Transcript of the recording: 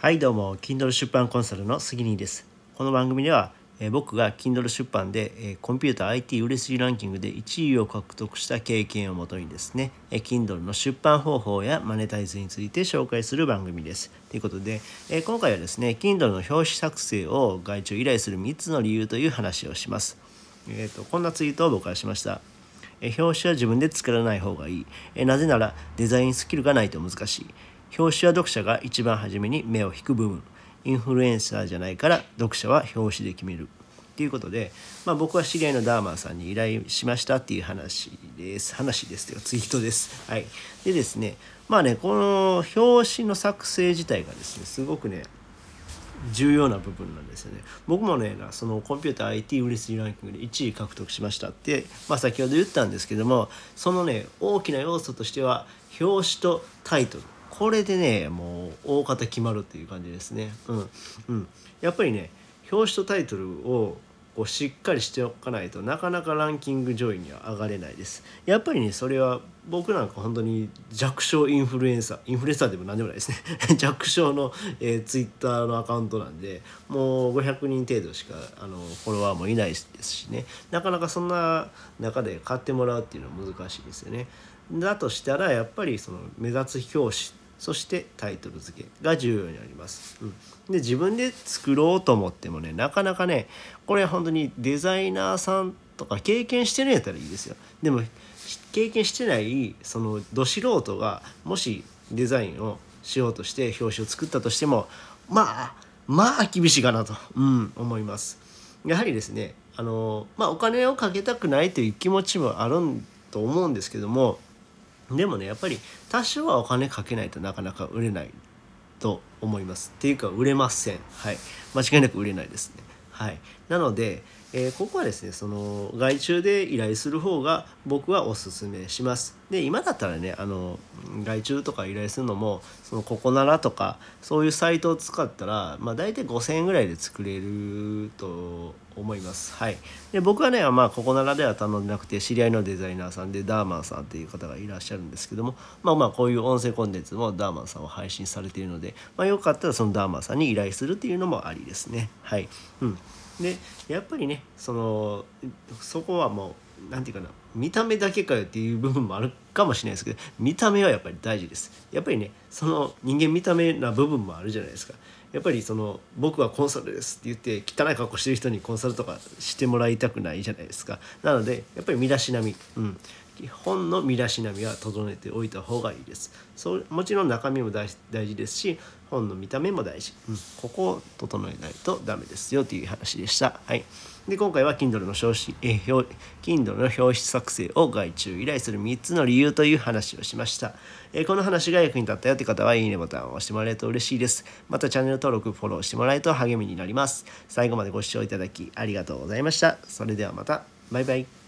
はいどうも Kindle 出版コンサルの杉兄です。この番組では、え僕が Kindle 出版で、えコンピューター IT 売れ筋ランキングで1位を獲得した経験をもとにですね、え Kindle の出版方法やマネタイズについて紹介する番組です。ということで、え今回はですね Kindle の表紙作成を外注依頼する3つの理由という話をします。えーとこんなツイートを僕はしました。表紙は自分で作らない方がいい、なぜならデザインスキルがないと難しい。表紙は読者が一番初めに目を引く部分。インフルエンサーじゃないから読者は表紙で決める。っていうことで、まあ、僕は知り合いのダーマンさんに依頼しましたっていう話です。話ですというツイートです。はい。でですねまあねこの表紙の作成自体がですねすごくね重要な部分なんですよね。僕もねそのコンピューター IT 売れ筋ランキングで1位獲得しましたって、まあ、先ほど言ったんですけどもそのね大きな要素としては表紙とタイトル。これでねもう大方決まるっていう感じですね。うん。うん。やっぱりね表紙とタイトルをこうしっかりしておかないとなかなかランキング上位には上がれないです。やっぱりねそれは僕なんか本当に弱小インフルエンサーインフルエンサーでも何でもないですね。弱小の、えー、ツイッターのアカウントなんでもう500人程度しかあのフォロワーもいないですしね。なかなかそんな中で買ってもらうっていうのは難しいですよね。だとしたらやっぱりその目立つ表紙そしてタイトル付けが重要になります。うん、で自分で作ろうと思ってもねなかなかねこれ本当にデザイナーさんとか経験してるんやったらいいですよ。でも経験してないそのど素人がもしデザインをしようとして表紙を作ったとしてもまあまあ厳しいかなと、うん、思います。やはりですねあの、まあ、お金をかけたくないという気持ちもあると思うんですけどもでもねやっぱり多少はお金かけないとなかなか売れないと思います。っていうか売れません。はい。間違いなく売れないですね。はい。なので、えーここはですねその外注で依頼する方が僕はおすすめします。で今だったらねあの外注とか依頼するのもそのココナラとかそういうサイトを使ったらまあ大体5000円ぐらいで作れると思います。はい。で僕はねまあココナラでは頼んでなくて知り合いのデザイナーさんでダーマンさんっていう方がいらっしゃるんですけどもまあまあこういう音声コンテンツもダーマンさんは配信されているので、まあ、よかったらそのダーマンさんに依頼するっていうのもありですね。はい。うん。でやっぱりねそのそこはもうなんていうかな見た目だけかよっていう部分もあるかもしれないですけど見た目はやっぱり大事です。やっぱりねその人間見た目な部分もあるじゃないですか。やっぱりその僕はコンサルですって言って汚い格好してる人にコンサルとかしてもらいたくないじゃないですか。なのでやっぱり身だしなみ、うん、本の身だしなみは整えておいた方がいいです。そうもちろん中身も大大事ですし本の見た目も大事、うん、ここを整えないとダメですよという話でした。はい。で今回は Kindle の表紙、え、表 Kindle の表紙作成を外注依頼する3つの理由という話をしました、えこの話が役に立ったよという方はいいねボタンを押してもらえると嬉しいです。またチャンネル登録フォローしてもらえると励みになります。最後までご視聴いただきありがとうございました。それではまた。バイバイ。